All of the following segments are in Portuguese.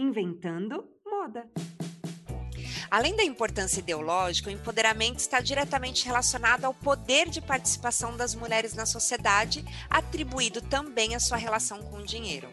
Inventando Moda. Além da importância ideológica, o empoderamento está diretamente relacionado ao poder de participação das mulheres na sociedade, atribuído também à sua relação com o dinheiro.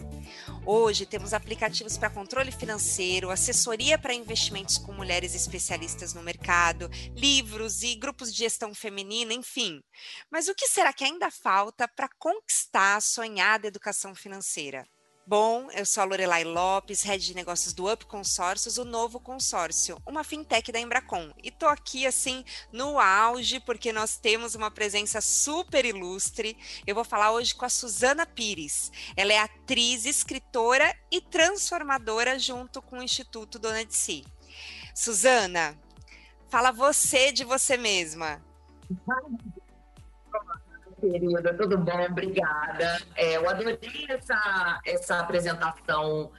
Hoje temos aplicativos para controle financeiro, assessoria para investimentos com mulheres especialistas no mercado, livros e grupos de gestão feminina, enfim. Mas o que será que ainda falta para conquistar a sonhada educação financeira? Bom, eu sou a Lorelai Lopes, head de negócios do Up Consórcios, o novo consórcio, uma fintech da Embracon. E tô aqui assim no auge porque nós temos uma presença super ilustre. Eu vou falar hoje com a Suzana Pires. Ela é atriz, escritora e transformadora junto com o Instituto Dona de Si. Suzana, fala você de você mesma querida, tudo bom? Obrigada. É, eu adorei essa, essa apresentação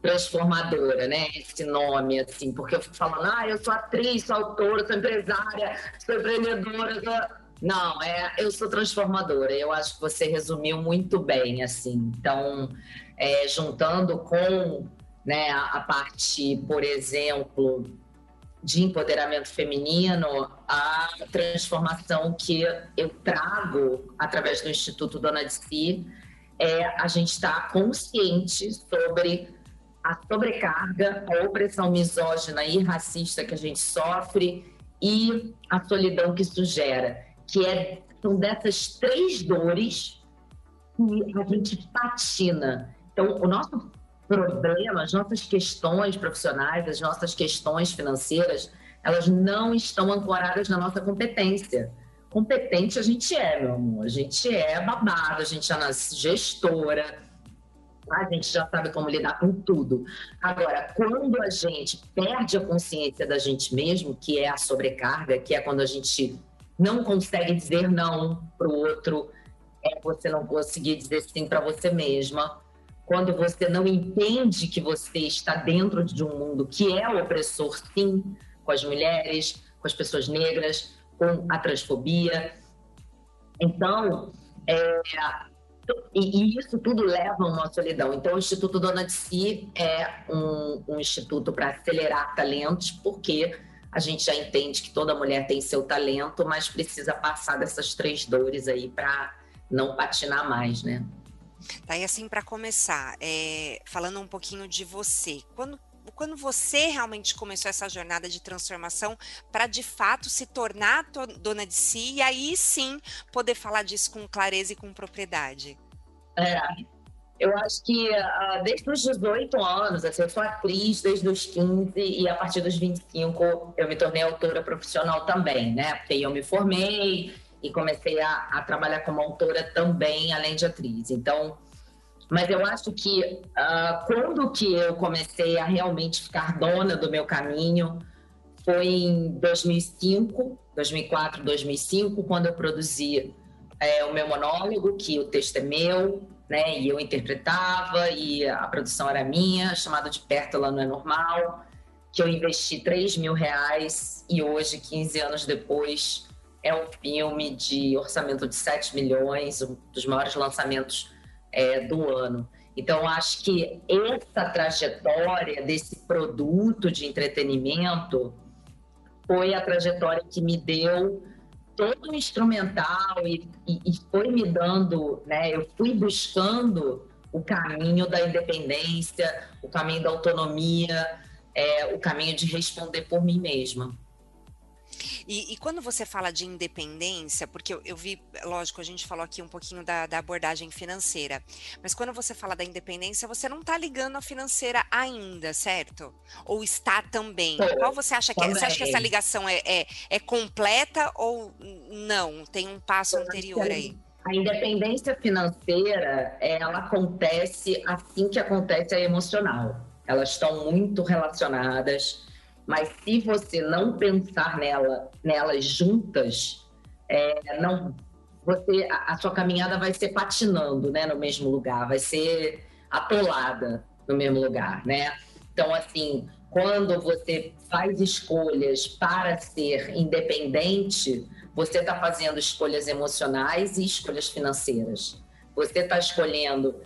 transformadora, né? Esse nome, assim, porque eu fico falando, ah, eu sou atriz, sou autora, sou empresária, sou empreendedora. Sou... Não, é, eu sou transformadora. Eu acho que você resumiu muito bem, assim. Então, é, juntando com né, a, a parte, por exemplo, de empoderamento feminino, a transformação que eu trago através do Instituto Dona de Si é a gente estar tá consciente sobre a sobrecarga, a opressão misógina e racista que a gente sofre e a solidão que isso gera, que é, são dessas três dores que a gente patina. Então, o nosso problemas, nossas questões profissionais, as nossas questões financeiras, elas não estão ancoradas na nossa competência. Competente a gente é, meu amor. A gente é babado, a gente é gestora, a gente já sabe como lidar com tudo. Agora, quando a gente perde a consciência da gente mesmo, que é a sobrecarga, que é quando a gente não consegue dizer não para o outro, é você não conseguir dizer sim para você mesma quando você não entende que você está dentro de um mundo que é opressor, sim, com as mulheres, com as pessoas negras, com a transfobia. Então, é, e, e, isso tudo leva a uma solidão. Então, o Instituto Dona de Si é um, um instituto para acelerar talentos, porque a gente já entende que toda mulher tem seu talento, mas precisa passar dessas três dores aí para não patinar mais, né? Tá, e assim, para começar, é, falando um pouquinho de você, quando, quando você realmente começou essa jornada de transformação para de fato se tornar dona de si e aí sim poder falar disso com clareza e com propriedade? É, eu acho que uh, desde os 18 anos, assim, eu sou atriz desde os 15 e a partir dos 25 eu me tornei autora profissional também, né? Porque eu me formei, e comecei a, a, trabalhar como autora também, além de atriz. Então, mas eu acho que uh, quando que eu comecei a realmente ficar dona do meu caminho foi em 2005, 2004, 2005, quando eu produzi é, o meu monólogo, que o texto é meu, né, e eu interpretava, e a produção era minha, chamado De Perto Ela Não É Normal, que eu investi 3 mil reais, e hoje, 15 anos depois, é um filme de orçamento de 7 milhões, um dos maiores lançamentos é, do ano. Então, acho que essa trajetória desse produto de entretenimento foi a trajetória que me deu todo o instrumental e, e, e foi me dando, né? Eu fui buscando o caminho da independência, o caminho da autonomia, é, o caminho de responder por mim mesma. E, e, quando você fala de independência, porque eu, eu, vi, lógico, a gente falou aqui um pouquinho da, da, abordagem financeira, mas quando você fala da independência, você não está ligando a financeira ainda, certo? Ou está também? É, Qual você acha que é? Você acha que essa ligação é, é, é completa ou não? Tem um passo anterior aí? A independência financeira, ela acontece assim que acontece a emocional. Elas estão muito relacionadas mas se você não pensar nela, nelas juntas, é, não, você, a, a, sua caminhada vai ser patinando, né, no mesmo lugar, vai ser atolada no mesmo lugar, né? Então, assim, quando você faz escolhas para ser independente, você está fazendo escolhas emocionais e escolhas financeiras. Você está escolhendo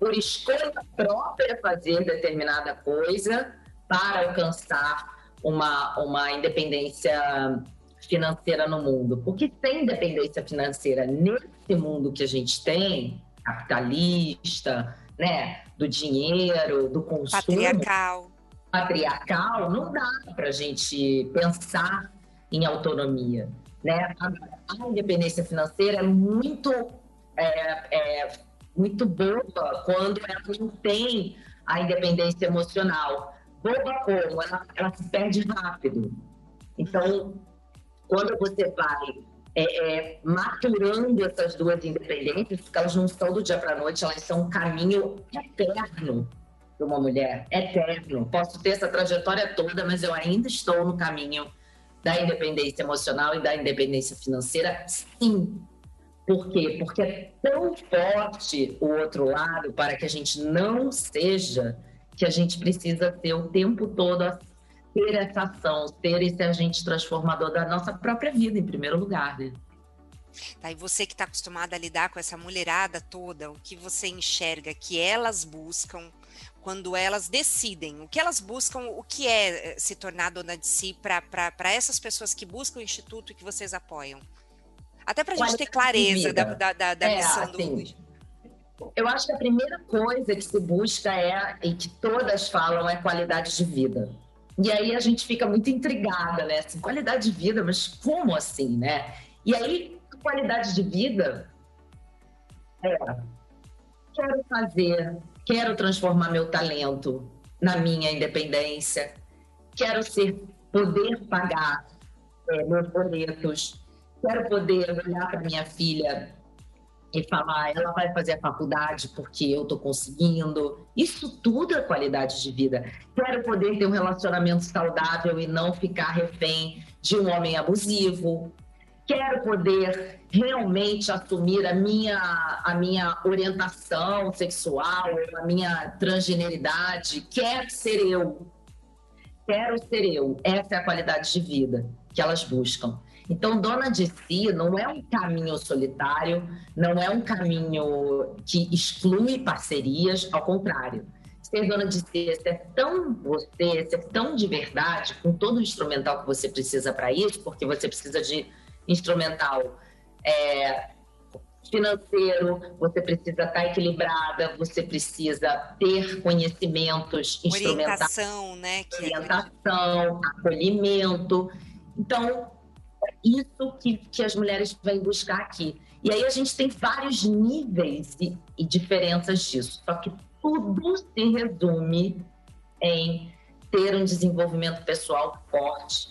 por escolha própria, fazer determinada coisa para alcançar uma, uma independência financeira no mundo. Porque sem independência financeira nesse mundo que a gente tem, capitalista, né, do dinheiro, do consumo, patriarcal, patriarcal, não dá para a gente pensar em autonomia, né? A, independência financeira é muito é, é, muito boa quando ela não tem a independência emocional. Boba como? Ela, ela se perde rápido. Então, quando você vai é, é, maturando essas duas independências, porque elas não são do dia para a noite, elas são um caminho eterno para uma mulher, eterno. Posso ter essa trajetória toda, mas eu ainda estou no caminho da independência emocional e da independência financeira, sim. Por quê? Porque é tão forte o outro lado para que a gente não seja que a gente precisa ter o tempo todo ter essa ação, ter esse agente transformador da nossa própria vida, em primeiro lugar. Né? Tá, e você que está acostumada a lidar com essa mulherada toda, o que você enxerga que elas buscam quando elas decidem, o que elas buscam, o que é eh, se tornar dona de si para essas pessoas que buscam o instituto e que vocês apoiam? Até para a gente ter clareza da, da, da, da é, missão assim, do. Eu acho que a primeira coisa que se busca é, e que todas falam, é qualidade de vida. E aí a gente fica muito intrigada, né? Assim, qualidade de vida, mas como assim, né? E aí, qualidade de vida é quero fazer, quero transformar meu talento na minha independência, quero ser, poder pagar é, meus boletos, quero poder olhar para minha filha e falar, ela vai fazer a faculdade porque eu estou conseguindo. Isso tudo é qualidade de vida. Quero poder ter um relacionamento saudável e não ficar refém de um homem abusivo. Quero poder realmente assumir a minha, a minha orientação sexual, a minha transgeneridade. Quero ser eu. Quero ser eu. Essa é a qualidade de vida que elas buscam. Então, dona de si não é um caminho solitário, não é um caminho que exclui parcerias, ao contrário. Ser dona de si é ser tão você, ser tão de verdade, com todo o instrumental que você precisa para isso, porque você precisa de instrumental é, financeiro, você precisa estar tá equilibrada, você precisa ter conhecimentos instrumentais. Orientação, né? Que é orientação, acolhimento. Então, isso que, que as mulheres vêm buscar aqui. E aí a gente tem vários níveis e, e diferenças disso. Só que tudo se resume em ter um desenvolvimento pessoal forte,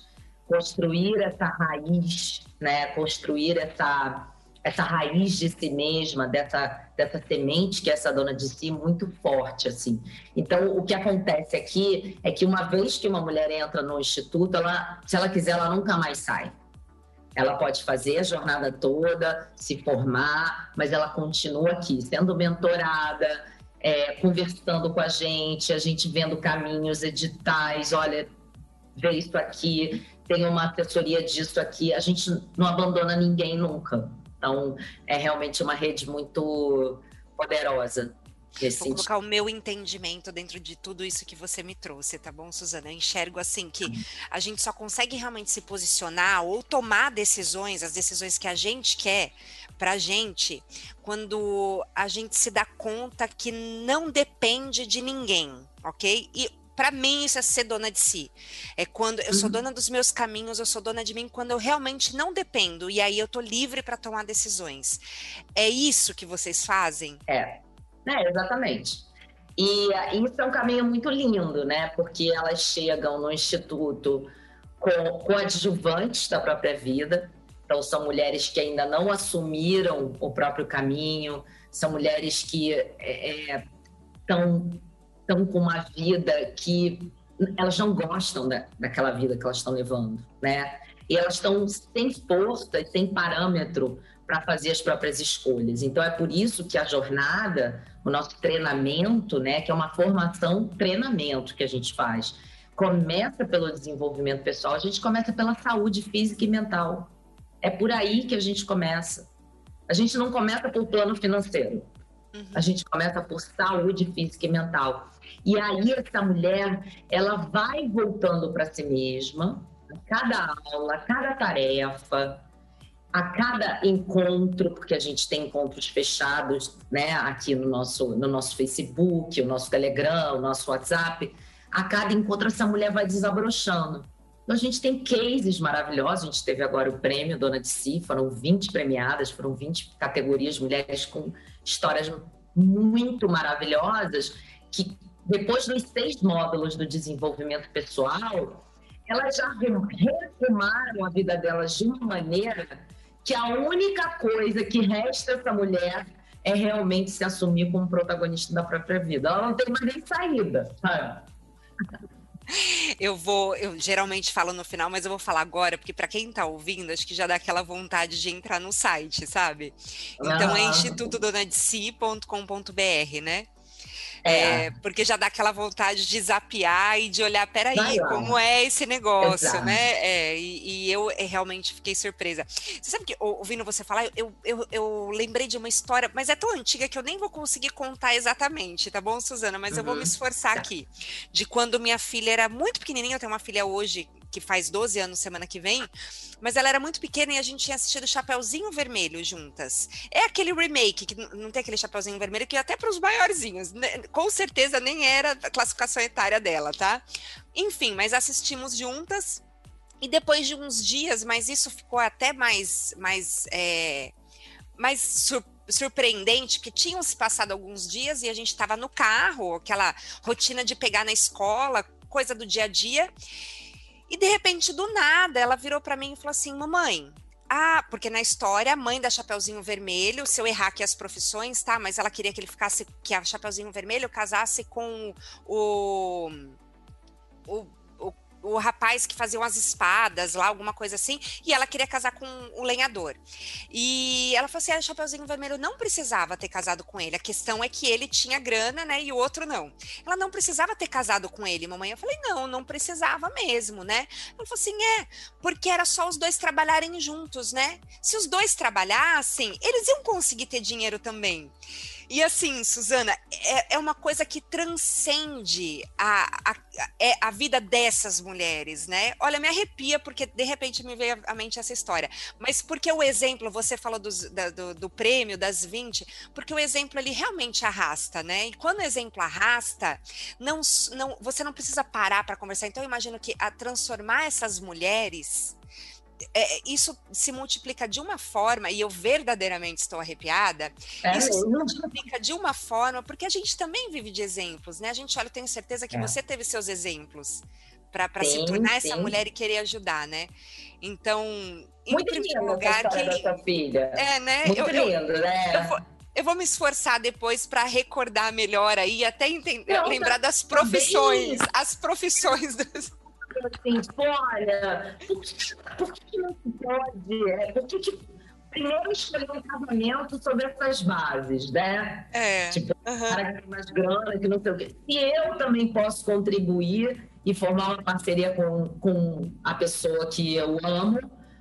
construir essa raiz, né? Construir essa essa raiz de si mesma, dessa, dessa semente que é essa dona de si, muito forte, assim. Então, o que acontece aqui é que uma vez que uma mulher entra no instituto, ela, se ela quiser, ela nunca mais sai. Ela pode fazer a jornada toda, se formar, mas ela continua aqui, sendo mentorada, é, conversando com a gente, a gente vendo caminhos, editais, olha, vê isso aqui, tem uma assessoria disso aqui. A gente não abandona ninguém nunca. Então, é realmente uma rede muito poderosa. Vou colocar o meu entendimento dentro de tudo isso que você me trouxe, tá bom, Suzana? Eu enxergo assim que a gente só consegue realmente se posicionar ou tomar decisões, as decisões que a gente quer pra gente, quando a gente se dá conta que não depende de ninguém, ok? E para mim isso é ser dona de si. É quando eu sou uhum. dona dos meus caminhos, eu sou dona de mim quando eu realmente não dependo e aí eu tô livre para tomar decisões. É isso que vocês fazem? É. É, exatamente. E isso é um caminho muito lindo, né? Porque elas chegam no instituto com coadjuvantes da própria vida. Então, são mulheres que ainda não assumiram o próprio caminho, são mulheres que estão é, é com uma vida que elas não gostam da, daquela vida que elas estão levando, né? E elas estão sem força e sem parâmetro para fazer as próprias escolhas. Então, é por isso que a jornada o nosso treinamento, né, que é uma formação treinamento que a gente faz. Começa pelo desenvolvimento pessoal, a gente começa pela saúde física e mental. É por aí que a gente começa. A gente não começa pelo plano financeiro. Uhum. A gente começa por saúde física e mental. E aí essa mulher, ela vai voltando para si mesma, cada aula, cada tarefa, a cada encontro, porque a gente tem encontros fechados, né, aqui no nosso, no nosso Facebook, o nosso Telegram, o nosso WhatsApp, a cada encontro essa mulher vai desabrochando. Então a gente tem cases maravilhosos, a gente teve agora o prêmio Dona de Si, foram 20 premiadas, foram 20 categorias, mulheres com histórias muito maravilhosas, que depois dos seis módulos do desenvolvimento pessoal, elas já retomaram a vida delas de uma maneira que a única coisa que resta essa mulher é realmente se assumir como protagonista da própria vida. Ela não tem mais nem saída, sabe? Eu vou, eu geralmente falo no final, mas eu vou falar agora, porque para quem está ouvindo, acho que já dá aquela vontade de entrar no site, sabe? Então ah. é institutodonadeci.com.br, né? É. é. porque já dá aquela vontade de zapear e de olhar, peraí, como é esse negócio, Exato. né? É, e, e, eu é, realmente fiquei surpresa. Você sabe que, ouvindo você falar, eu, eu, eu, lembrei de uma história, mas é tão antiga que eu nem vou conseguir contar exatamente, tá bom, Suzana? Mas uhum. eu vou me uhum. esforçar tá. aqui. De quando minha filha era muito pequenininha, eu tenho uma filha hoje que faz 12 anos semana que vem, mas ela era muito pequena e a gente tinha assistido Chapeuzinho Vermelho juntas. É aquele remake, que não tem aquele Chapeuzinho Vermelho, que até para os maiorzinhos, né, com certeza nem era a classificação etária dela, tá? Enfim, mas assistimos juntas. E depois de uns dias, mas isso ficou até mais, mais, é, mais sur surpreendente, porque tinham se passado alguns dias e a gente estava no carro, aquela rotina de pegar na escola, coisa do dia a dia. E de repente, do nada, ela virou para mim e falou assim: Mamãe, ah, porque na história, a mãe da Chapeuzinho Vermelho, se eu errar aqui as profissões, tá? Mas ela queria que ele ficasse, que a Chapeuzinho Vermelho casasse com o. o o rapaz que fazia umas espadas lá, alguma coisa assim, e ela queria casar com o lenhador. E ela falou assim: ah, Chapeuzinho Vermelho não precisava ter casado com ele. A questão é que ele tinha grana, né? E o outro não. Ela não precisava ter casado com ele, mamãe. Eu falei: não, não precisava mesmo, né? Ela falou assim: é, porque era só os dois trabalharem juntos, né? Se os dois trabalhassem, eles iam conseguir ter dinheiro também. E assim, Suzana, é, é uma coisa que transcende a, a, é a vida dessas mulheres, né? Olha, me arrepia porque de repente me veio à mente essa história. Mas porque o exemplo, você falou dos, da, do, do, prêmio das 20, porque o exemplo ele realmente arrasta, né? E quando o exemplo arrasta, não, não, você não precisa parar para conversar. Então, eu imagino que a transformar essas mulheres é, isso se multiplica de uma forma, e eu verdadeiramente estou arrepiada, é, isso se multiplica de uma forma, porque a gente também vive de exemplos, né? A gente olha, eu tenho certeza que é. você teve seus exemplos para se tornar sim. essa mulher e querer ajudar, né? Então, em Muito primeiro lugar, que da sua filha. É, né? Muito eu, lindo, eu, né? Eu vou, eu vou me esforçar depois para recordar melhor aí, até entender, Não, lembrar das profissões, as profissões das assim, tipo, olha, por que, por que não se pode? Por que, que primeiro escolher um casamento sobre essas bases, né? É. Tipo, uhum. cara que tem mais grana, que não sei o quê. Se eu também posso contribuir e formar uma parceria com, com a pessoa que eu amo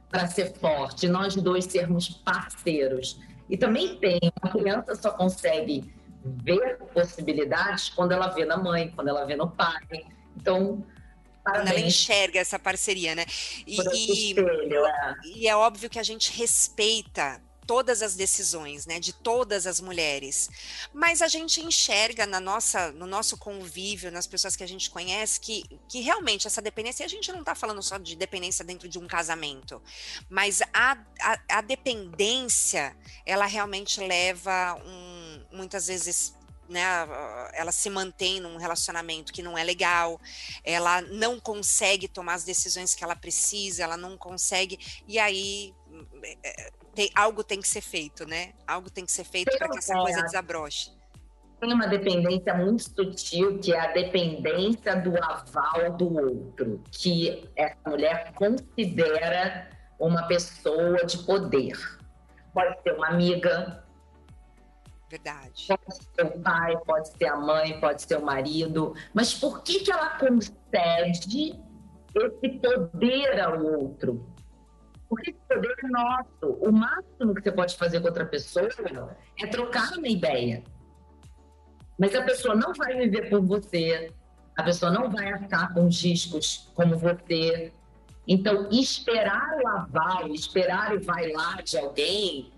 para ser forte, nós dois sermos parceiros. E também tem, a criança só consegue ver possibilidades quando ela vê na mãe, quando ela vê no pai. Então, quando ela enxerga essa parceria, né? E, e, espelho, é. e é óbvio que a gente respeita todas as decisões, né, de todas as mulheres. Mas a gente enxerga na nossa, no nosso convívio, nas pessoas que a gente conhece, que, que realmente essa dependência, a gente não está falando só de dependência dentro de um casamento, mas a, a, a dependência, ela realmente leva um, muitas vezes né, ela se mantém num relacionamento que não é legal, ela não consegue tomar as decisões que ela precisa, ela não consegue, e aí é, tem, algo tem que ser feito, né? Algo tem que ser feito para que essa coisa desabroche. Tem uma dependência muito sutil, que é a dependência do aval do outro, que essa mulher considera uma pessoa de poder. Pode ser uma amiga, Verdade. Pode ser o pai, pode ser a mãe, pode ser o marido. Mas por que, que ela concede esse poder ao outro? Porque esse poder é nosso. O máximo que você pode fazer com outra pessoa é trocar uma ideia. Mas a pessoa não vai viver por você, a pessoa não vai arcar com os riscos como você. Então, esperar o aval, esperar o vai lá de alguém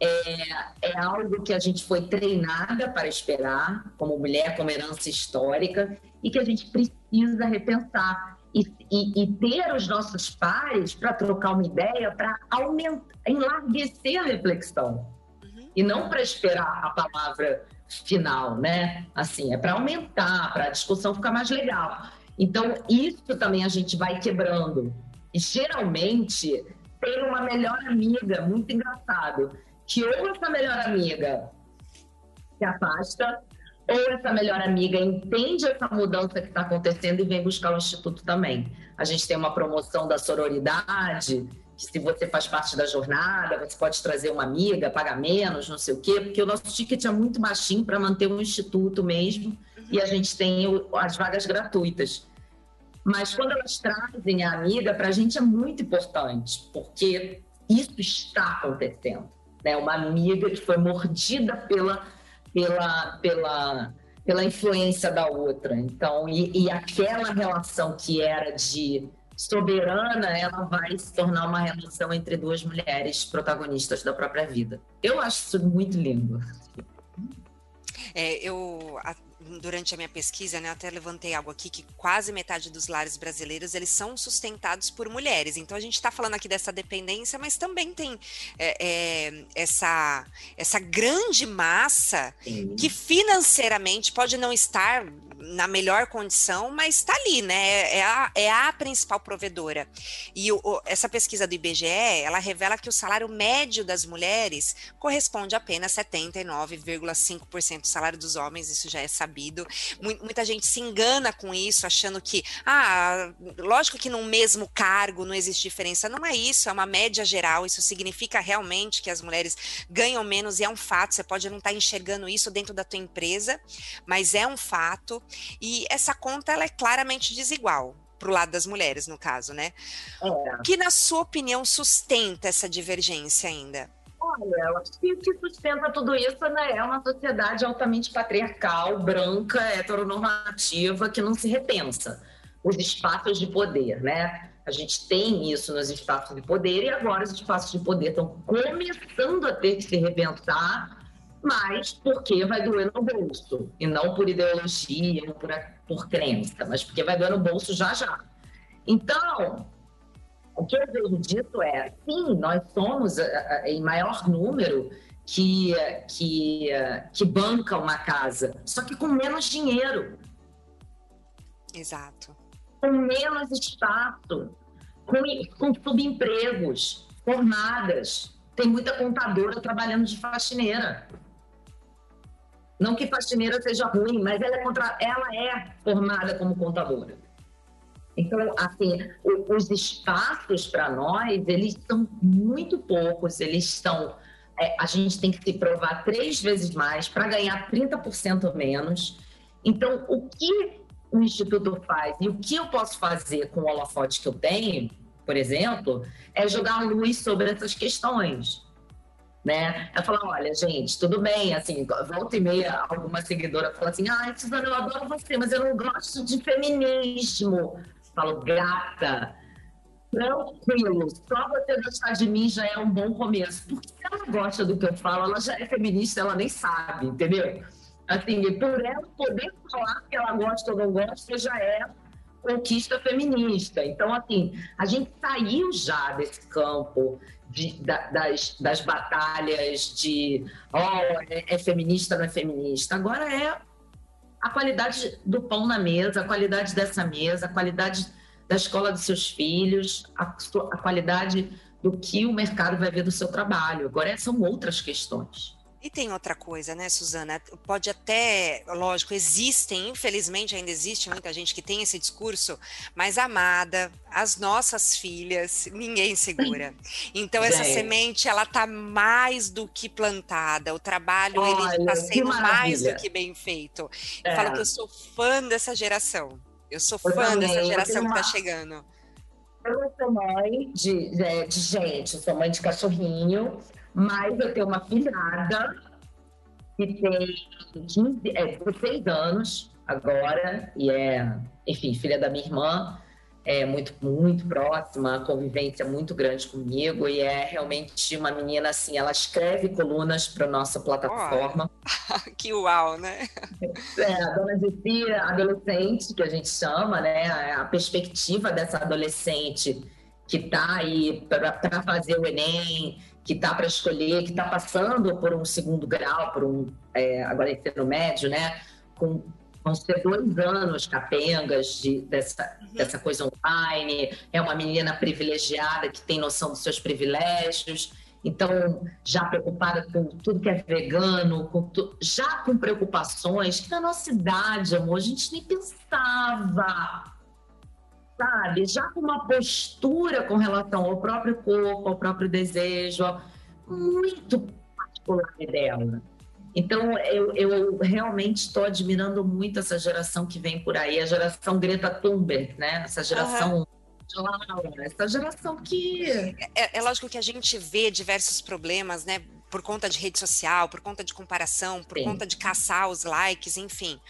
é, é algo que a gente foi treinada para esperar, como mulher, como herança histórica, e que a gente precisa repensar. E, e, e ter os nossos pares para trocar uma ideia, para aumentar, enlarguecer a reflexão. Uhum. E não para esperar a palavra final, né? Assim, é para aumentar, para a discussão ficar mais legal. Então, isso também a gente vai quebrando. E geralmente tem uma melhor amiga, muito engraçado, que ou essa melhor amiga se afasta, ou essa melhor amiga entende essa mudança que está acontecendo e vem buscar o Instituto também. A gente tem uma promoção da sororidade, que se você faz parte da jornada, você pode trazer uma amiga, pagar menos, não sei o quê, porque o nosso ticket é muito baixinho para manter um instituto mesmo, e a gente tem as vagas gratuitas. Mas quando elas trazem a amiga, para a gente é muito importante, porque isso está acontecendo né? Uma amiga que foi mordida pela, pela, pela, pela influência da outra. Então, e, e aquela relação que era de soberana, ela vai se tornar uma relação entre duas mulheres protagonistas da própria vida. Eu acho isso muito lindo. É, eu durante a minha pesquisa, né, até levantei algo aqui que quase metade dos lares brasileiros eles são sustentados por mulheres. Então a gente está falando aqui dessa dependência, mas também tem é, é, essa essa grande massa Sim. que financeiramente pode não estar na melhor condição, mas está ali, né? É a, é a principal provedora. E o, o, essa pesquisa do IBGE, ela revela que o salário médio das mulheres corresponde a apenas 79,5% do salário dos homens, isso já é sabido. Muita gente se engana com isso, achando que, ah, lógico que num mesmo cargo não existe diferença. Não é isso, é uma média geral. Isso significa realmente que as mulheres ganham menos e é um fato. Você pode não estar tá enxergando isso dentro da tua empresa, mas é um fato. E essa conta ela é claramente desigual para o lado das mulheres, no caso, né? É. O que, na sua opinião, sustenta essa divergência ainda? Olha, eu acho que o que sustenta tudo isso né, é uma sociedade altamente patriarcal, branca, heteronormativa, que não se repensa. Os espaços de poder, né? A gente tem isso nos espaços de poder e agora os espaços de poder estão começando a ter que se repensar mas porque vai doer no bolso, e não por ideologia, não por, por crença, mas porque vai doer no bolso já já. Então, o que eu vejo disso é, sim, nós somos eh, eh, em maior número que, que, que banca uma casa, só que com menos dinheiro. Exato. Com menos espaço, com, com subempregos, formadas. Tem muita contadora trabalhando de faxineira. Não que faxineira seja ruim, mas ela é, contra... ela é formada como contadora. Então, assim, os espaços para nós, eles são muito poucos, eles são. É, a gente tem que se provar três vezes mais para ganhar 30% menos. Então, o que o Instituto faz e o que eu posso fazer com o holofote que eu tenho, por exemplo, é jogar luz sobre essas questões né? Ela fala, olha, gente, tudo bem, assim, volta e meia, alguma seguidora fala assim, ai, Suzana, eu adoro você, mas eu não gosto de feminismo. Falo, gata, tranquilo, só você gostar de mim já é um bom começo. Porque se ela gosta do que eu falo, ela já é feminista, ela nem sabe, entendeu? Assim, por ela poder falar que ela gosta ou não gosta, já é conquista feminista. Então, assim, a gente saiu já desse campo de, da, das, das batalhas de oh, é, é feminista, não é feminista. Agora é a qualidade do pão na mesa, a qualidade dessa mesa, a qualidade da escola dos seus filhos, a, a qualidade do que o mercado vai ver do seu trabalho. Agora são outras questões. E tem outra coisa, né, Suzana? Pode até, lógico, existem, infelizmente ainda existe muita gente que tem esse discurso, mas amada, as nossas filhas, ninguém segura. Então essa Bem. semente, ela tá mais do que plantada. O trabalho Olha, ele tá sendo mais do que bem feito. É. Eu falo que eu sou fã dessa geração. Eu sou fã dessa geração que tá chegando. Eu sou mãe de, de, de gente, eu sou mãe de cachorrinho mas eu tenho uma filhada que tem 15, é, 16 anos agora, e é, enfim, filha da minha irmã, é muito, muito próxima, convivência muito grande comigo, e é realmente uma menina assim, ela escreve colunas para nossa plataforma. Oh, que uau, né? É, a dona Gissi, adolescente, que a gente chama, né? A perspectiva dessa adolescente que está aí para fazer o Enem, que está para escolher, que está passando por um segundo grau, por um é, agora ensino médio, né? Com vão ser dois anos capengas de, dessa, uhum. dessa coisa online. É uma menina privilegiada que tem noção dos seus privilégios. Então, já preocupada com tudo que é vegano, com tu, já com preocupações que na nossa idade, amor, a gente nem pensava sabe? Já com uma postura com relação ao próprio corpo, ao próprio desejo, muito particular dela. Então, eu, eu realmente estou admirando muito essa geração que vem por aí, a geração Greta Thunberg, né? Essa geração. Uhum. Essa geração que. É, é lógico que a gente vê diversos problemas, né? Por conta de rede social, por conta de comparação, por Sim. conta de caçar os likes, enfim.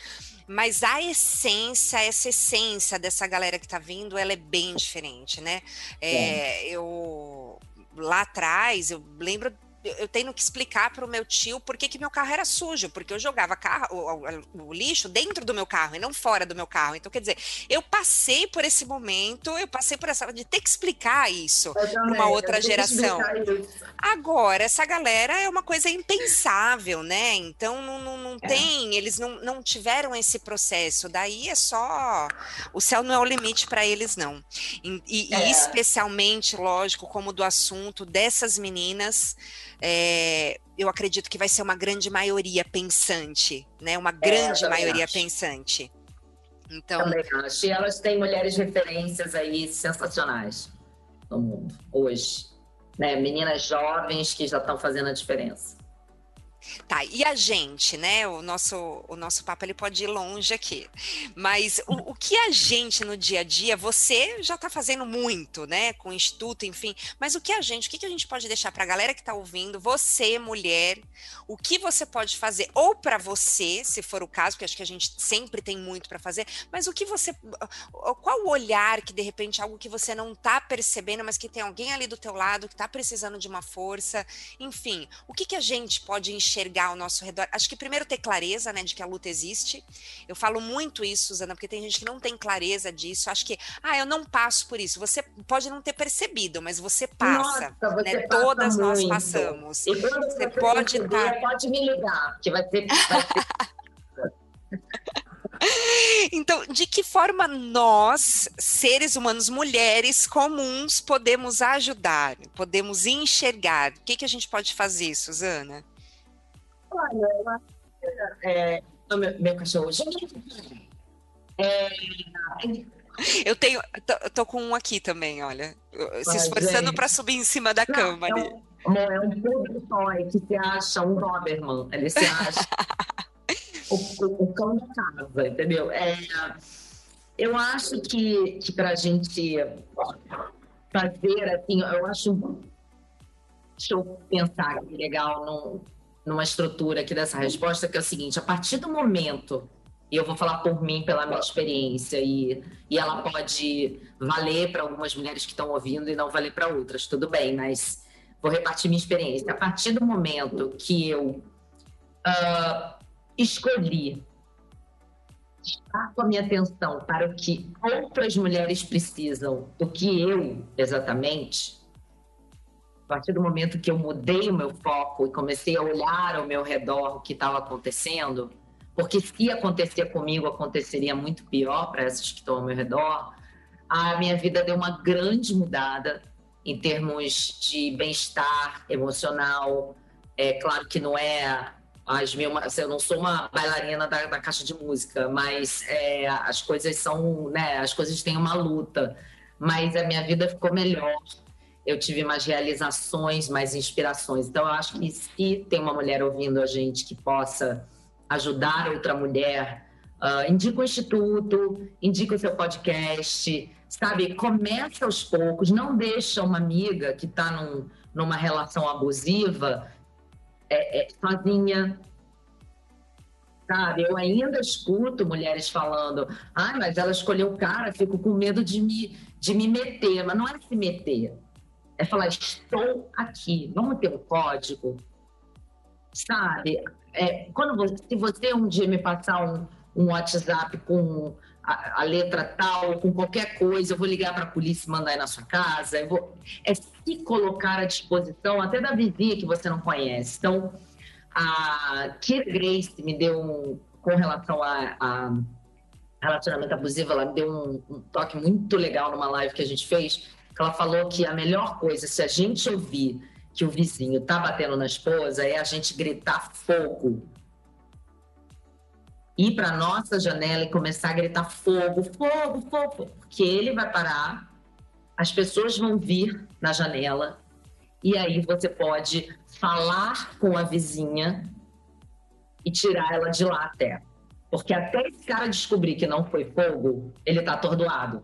Mas a essência, essa essência dessa galera que tá vindo, ela é bem diferente, né? É, eu lá atrás, eu lembro eu tenho que explicar para o meu tio por que, que meu carro era sujo, porque eu jogava carro, o, o, o, lixo dentro do meu carro e não fora do meu carro. Então, quer dizer, eu passei por esse momento, eu passei por essa de ter que explicar isso para uma outra geração. Agora, essa galera é uma coisa impensável, né? Então, não, não, não é. tem, eles não, não tiveram esse processo. Daí é só. O céu não é o limite para eles, não. E, e, é. e especialmente, lógico, como do assunto dessas meninas é, eu acredito que vai ser uma grande maioria pensante, né? Uma é, grande é, maioria acho. pensante. Então, também acho. E elas têm mulheres referências aí sensacionais no mundo hoje, né? Meninas jovens que já estão fazendo a diferença. Tá, e a gente, né? O nosso, o nosso papo ele pode ir longe aqui. Mas o, o que a gente no dia a dia, você já está fazendo muito, né? Com o Instituto, enfim. Mas o que a gente, o que, que a gente pode deixar para a galera que está ouvindo, você, mulher, o que você pode fazer, ou para você, se for o caso, porque acho que a gente sempre tem muito para fazer, mas o que você. Qual o olhar que, de repente, algo que você não está percebendo, mas que tem alguém ali do teu lado que está precisando de uma força, enfim, o que, que a gente pode enxergar? Enxergar ao nosso redor. Acho que primeiro ter clareza, né, de que a luta existe. Eu falo muito isso, Suzana, porque tem gente que não tem clareza disso. Acho que, ah, eu não passo por isso. Você pode não ter percebido, mas você passa. Nossa, você né? Passa Todas muito. nós passamos. E quando você, você pode estar. Tá... Pode me ligar, que vai ser. Vai ser... Então, de que forma nós, seres humanos, mulheres comuns, podemos ajudar, podemos enxergar? O que, que a gente pode fazer, Suzana? Olha, é, meu, meu cachorro. É, eu tenho, tô, tô, com um aqui também, olha, se esforçando para subir em cima da não, cama é ali. Um, é um público toy que se acha um Doberman, ele se acha o, o, o, cão da casa, entendeu? É, eu acho que, que para a gente fazer, assim, eu acho. Deixa eu pensar que legal, não numa estrutura aqui dessa resposta, que é o seguinte: a partir do momento, e eu vou falar por mim, pela minha experiência, e, e ela pode valer para algumas mulheres que estão ouvindo e não valer para outras, tudo bem, mas vou repartir minha experiência. A partir do momento que eu uh, escolhi estar com a minha atenção para o que outras mulheres precisam do que eu exatamente, a partir do momento que eu mudei o meu foco e comecei a olhar ao meu redor o que estava acontecendo, porque se acontecer comigo, aconteceria muito pior para essas que estão ao meu redor, a minha vida deu uma grande mudada em termos de bem-estar emocional. É claro que não é as mil, assim, eu não sou uma bailarina da, da caixa de música, mas é, as coisas são, né, as coisas têm uma luta. Mas a minha vida ficou melhor eu tive mais realizações, mais inspirações. Então, eu acho que se tem uma mulher ouvindo a gente que possa ajudar outra mulher, uh, indica o instituto, indica o seu podcast, sabe? Começa aos poucos, não deixa uma amiga que está num, numa relação abusiva é, é, sozinha. sabe? Eu ainda escuto mulheres falando, ah, mas ela escolheu o cara, fico com medo de me, de me meter. Mas não é se meter, é falar, estou aqui, vamos ter um código, sabe? É, quando você, se você um dia me passar um, um WhatsApp com a, a, letra tal, com qualquer coisa, eu vou ligar para a polícia e mandar aí na sua casa. Eu vou, é se colocar à disposição até da vizinha que você não conhece. Então, a Kira Grace me deu um, com relação a, a relacionamento abusivo, ela me deu um, um, toque muito legal numa live que a gente fez. Ela falou que a melhor coisa, se a gente ouvir que o vizinho tá batendo na esposa, é a gente gritar fogo. Ir para nossa janela e começar a gritar fogo, fogo, fogo, porque ele vai parar, as pessoas vão vir na janela e aí você pode falar com a vizinha e tirar ela de lá até. Porque até esse cara descobrir que não foi fogo, ele está atordoado.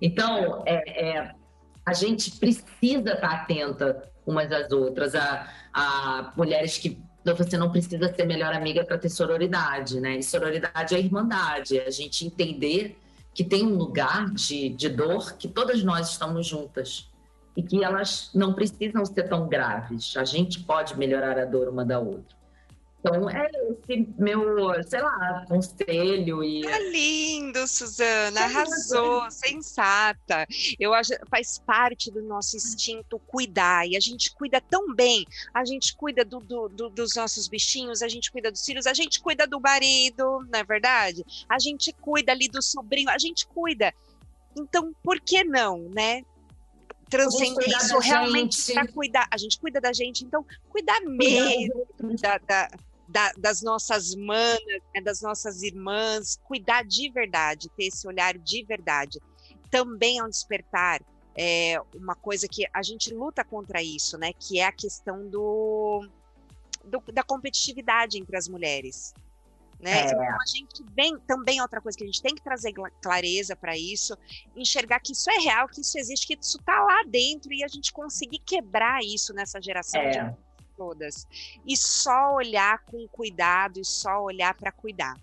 Então, é, é, a gente precisa estar tá atenta umas às outras, a, a mulheres que você não precisa ser melhor amiga para ter sororidade, né? E sororidade é irmandade, é a gente entender que tem um lugar de, de dor que todas nós estamos juntas e que elas não precisam ser tão graves. A gente pode melhorar a dor uma da outra. Então, é esse meu, sei lá, conselho e... Tá lindo, Suzana, arrasou, sensata. Eu acho faz parte do nosso instinto cuidar, e a gente cuida tão bem, a gente cuida do, do, do, dos nossos bichinhos, a gente cuida dos filhos, a gente cuida do marido, não é verdade? A gente cuida ali do sobrinho, a gente cuida. Então, por que não, né? transcender isso realmente para cuidar. A gente cuida da gente, então cuidar mesmo da, da, da, das nossas manas, né, das nossas irmãs, cuidar de verdade, ter esse olhar de verdade. Também é um despertar é, uma coisa que a gente luta contra isso, né? Que é a questão do, do da competitividade entre as mulheres. Né? É. Então a gente vem também outra coisa que a gente tem que trazer clareza para isso, enxergar que isso é real, que isso existe, que isso está lá dentro e a gente conseguir quebrar isso nessa geração é. de todas. E só olhar com cuidado e só olhar para cuidar.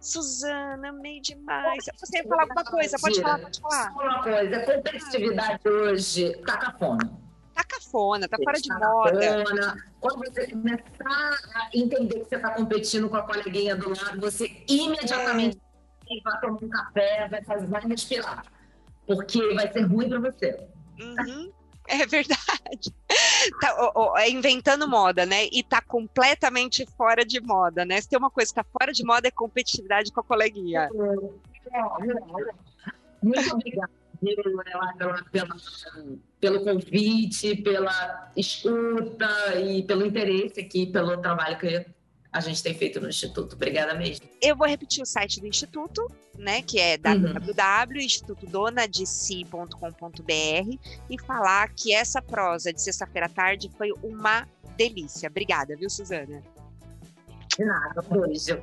Suzana, amei demais. Você ia falar alguma coisa? Pode falar, pode falar. Uma coisa, a competitividade hoje tá cafona. Tá cafona, tá fora de tá moda. Cafona. Quando você começar a entender que você tá competindo com a coleguinha do lado, você imediatamente é. vai tomar um café, vai, fazer, vai respirar. Porque vai ser ruim para você. Uhum. É verdade. Tá, é inventando moda, né? E tá completamente fora de moda, né? Se tem uma coisa que tá fora de moda é competitividade com a coleguinha. Muito obrigada pela, pela, pelo convite, pela escuta e pelo interesse aqui, pelo trabalho que a gente tem feito no Instituto. Obrigada mesmo. Eu vou repetir o site do Instituto, né, que é www.institutodonadesi.com.br e falar que essa prosa de sexta-feira à tarde foi uma delícia. Obrigada, viu, Suzana? De nada, beijo.